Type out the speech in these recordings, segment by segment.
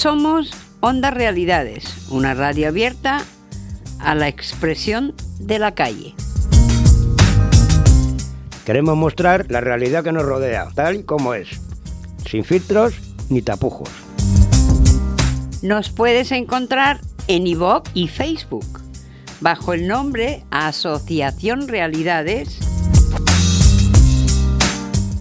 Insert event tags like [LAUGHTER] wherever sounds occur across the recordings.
Somos Onda Realidades, una radio abierta a la expresión de la calle. Queremos mostrar la realidad que nos rodea, tal y como es, sin filtros ni tapujos. Nos puedes encontrar en iVoox y Facebook, bajo el nombre Asociación Realidades,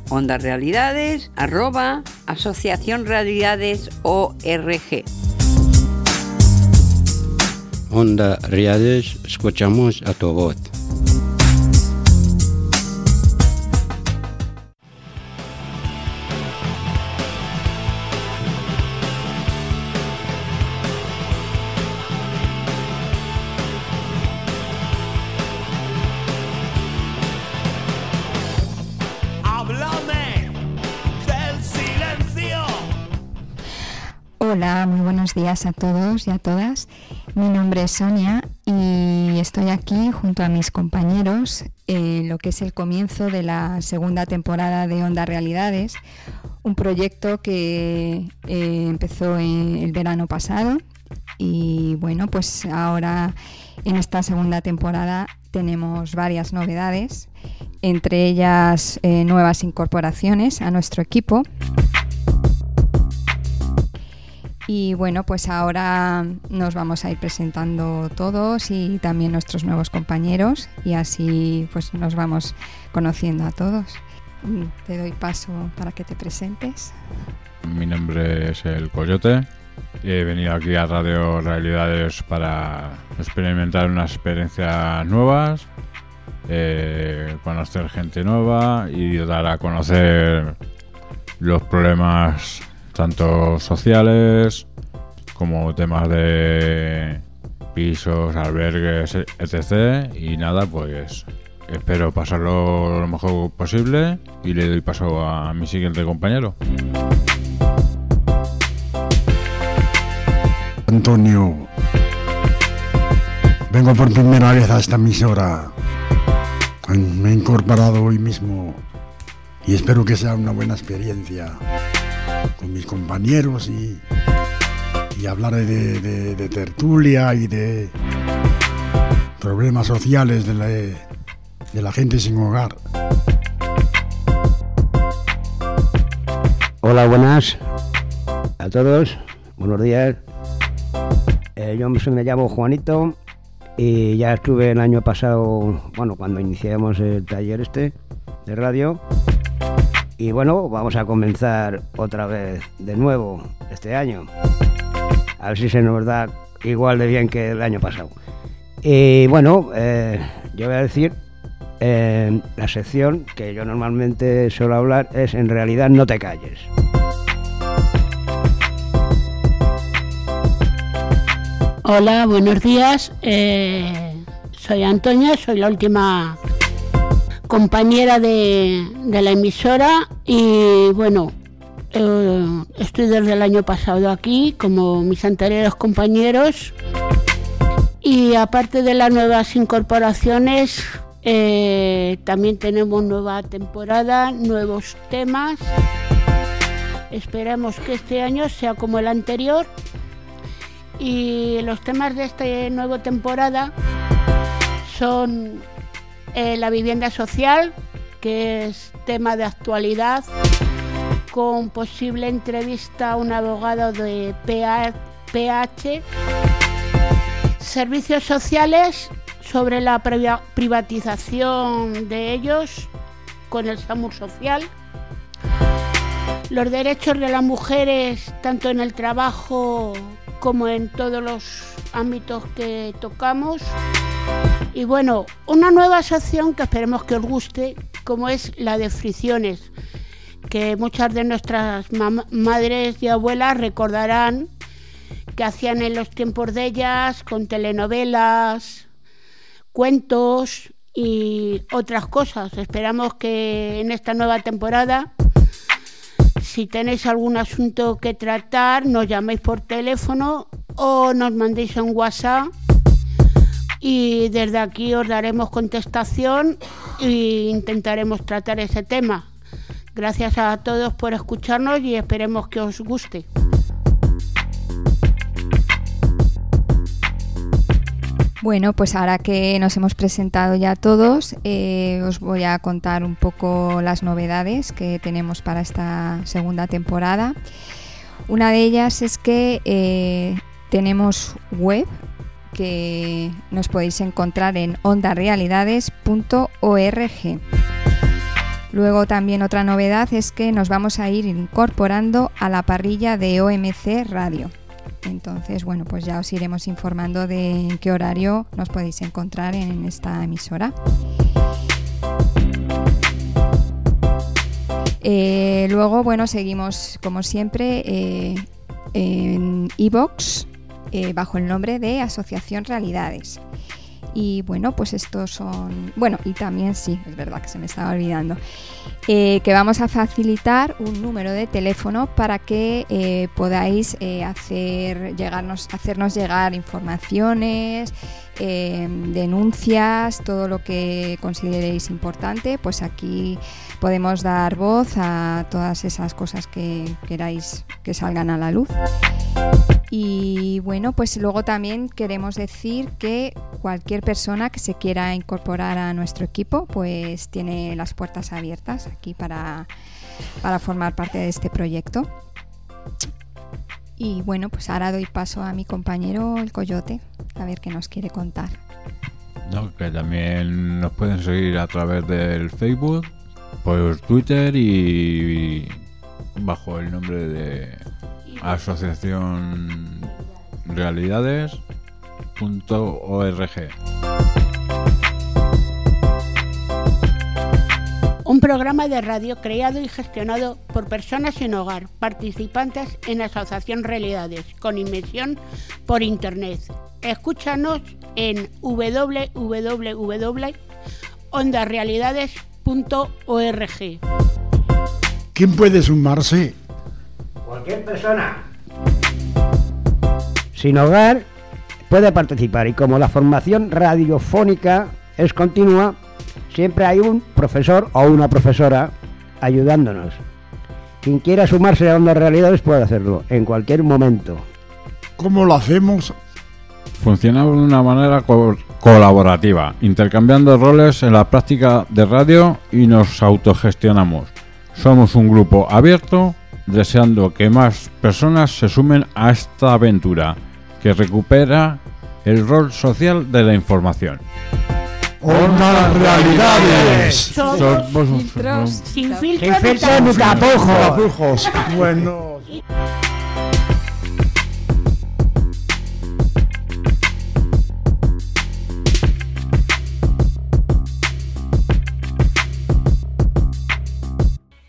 Onda Realidades, arroba Asociación Realidades ORG. Onda Realidades, escuchamos a tu voz. Hola, muy buenos días a todos y a todas. Mi nombre es Sonia y estoy aquí junto a mis compañeros en lo que es el comienzo de la segunda temporada de Onda Realidades, un proyecto que eh, empezó en el verano pasado y bueno, pues ahora en esta segunda temporada tenemos varias novedades, entre ellas eh, nuevas incorporaciones a nuestro equipo. Y bueno, pues ahora nos vamos a ir presentando todos y también nuestros nuevos compañeros y así pues nos vamos conociendo a todos. Te doy paso para que te presentes. Mi nombre es El Coyote. He venido aquí a Radio Realidades para experimentar unas experiencias nuevas, eh, conocer gente nueva y dar a conocer los problemas tanto sociales como temas de pisos, albergues, etc. Y nada, pues espero pasarlo lo mejor posible y le doy paso a mi siguiente compañero. Antonio, vengo por primera vez a esta emisora. Me he incorporado hoy mismo y espero que sea una buena experiencia con mis compañeros y, y hablar de, tertulia y de problemas sociales de la, de la gente sin hogar. Hola, buenas a todos. Buenos días. Eh, yo me llamo Juanito y ya estuve el año pasado, bueno, cuando iniciamos el taller este de radio. Y bueno, vamos a comenzar otra vez de nuevo este año. A ver si se nos da igual de bien que el año pasado. Y bueno, eh, yo voy a decir, eh, la sección que yo normalmente suelo hablar es en realidad no te calles. Hola, buenos días. Eh, soy Antonia, soy la última compañera de, de la emisora y bueno, estoy desde el año pasado aquí como mis anteriores compañeros y aparte de las nuevas incorporaciones eh, también tenemos nueva temporada, nuevos temas. Esperemos que este año sea como el anterior y los temas de esta nueva temporada son eh, la vivienda social, que es tema de actualidad, con posible entrevista a un abogado de PH. Servicios sociales sobre la privatización de ellos con el SAMUR social. Los derechos de las mujeres, tanto en el trabajo como en todos los ámbitos que tocamos. Y bueno, una nueva sección que esperemos que os guste, como es la de fricciones, que muchas de nuestras madres y abuelas recordarán que hacían en los tiempos de ellas con telenovelas, cuentos y otras cosas. Esperamos que en esta nueva temporada si tenéis algún asunto que tratar, nos llaméis por teléfono o nos mandéis un WhatsApp y desde aquí os daremos contestación e intentaremos tratar ese tema. Gracias a todos por escucharnos y esperemos que os guste. Bueno, pues ahora que nos hemos presentado ya todos, eh, os voy a contar un poco las novedades que tenemos para esta segunda temporada. Una de ellas es que eh, tenemos web que nos podéis encontrar en ondarealidades.org. Luego también otra novedad es que nos vamos a ir incorporando a la parrilla de OMC Radio. Entonces, bueno, pues ya os iremos informando de en qué horario nos podéis encontrar en esta emisora. Eh, luego, bueno, seguimos como siempre eh, en iBox eh, bajo el nombre de Asociación Realidades. Y bueno, pues estos son. Bueno, y también sí, es verdad que se me estaba olvidando. Eh, que vamos a facilitar un número de teléfono para que eh, podáis llegarnos, hacernos llegar informaciones, denuncias, todo lo que consideréis importante. Pues aquí podemos dar voz a todas esas cosas que queráis que salgan a la luz. Y bueno, pues luego también queremos decir que cualquier persona que se quiera incorporar a nuestro equipo, pues tiene las puertas abiertas aquí para, para formar parte de este proyecto. Y bueno, pues ahora doy paso a mi compañero el Coyote, a ver qué nos quiere contar. No, que también nos pueden seguir a través del Facebook, por Twitter y bajo el nombre de Asociación Realidades.org. Un programa de radio creado y gestionado por personas sin hogar, participantes en Asociación Realidades, con inmersión por Internet. Escúchanos en www.ondarealidades.org. ¿Quién puede sumarse? Cualquier persona sin hogar puede participar y como la formación radiofónica es continua, siempre hay un profesor o una profesora ayudándonos. Quien quiera sumarse a Onda Realidades puede hacerlo en cualquier momento. ¿Cómo lo hacemos? Funcionamos de una manera co- colaborativa, intercambiando roles en la práctica de radio y nos autogestionamos. Somos un grupo abierto, deseando que más personas se sumen a esta aventura, que recupera el rol social de la información. ¡Onda Realidades! Somos Filtros. sin Sin filtro ni filtro ni tapujos. tapujos. Tapujos. [LAUGHS] Bueno.